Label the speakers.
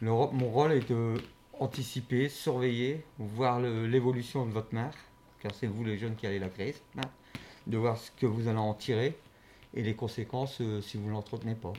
Speaker 1: Mon rôle est de anticiper, surveiller, voir l'évolution de votre mare, car c'est vous les jeunes qui allez la créer, de voir ce que vous allez en tirer et les conséquences euh, si vous ne l'entretenez pas.